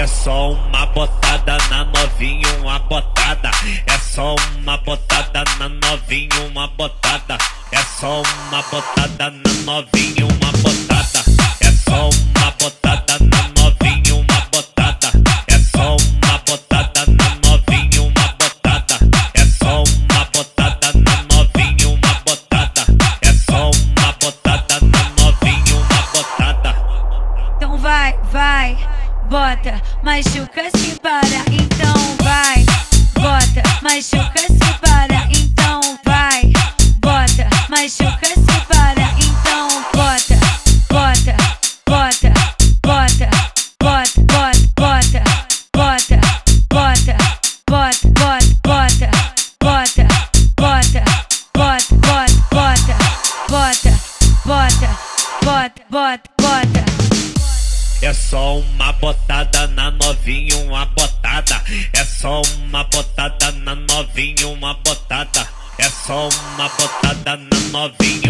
É só uma botada na novinha, uma botada. É só uma botada na novinha, uma botada. É só uma botada na novinha, uma bota, machuca se para, então vai, bota, machuca se para, então vai, bota, machuca se para, então bota, bota, bota, bota, bota, bota, bota, bota, bota, bota, bota, bota, bota, bota, bota, bota, bota, bota, bota, bota. É só uma botada na novinha, uma botada. É só uma botada na novinha, uma botada. É só uma botada na novinha,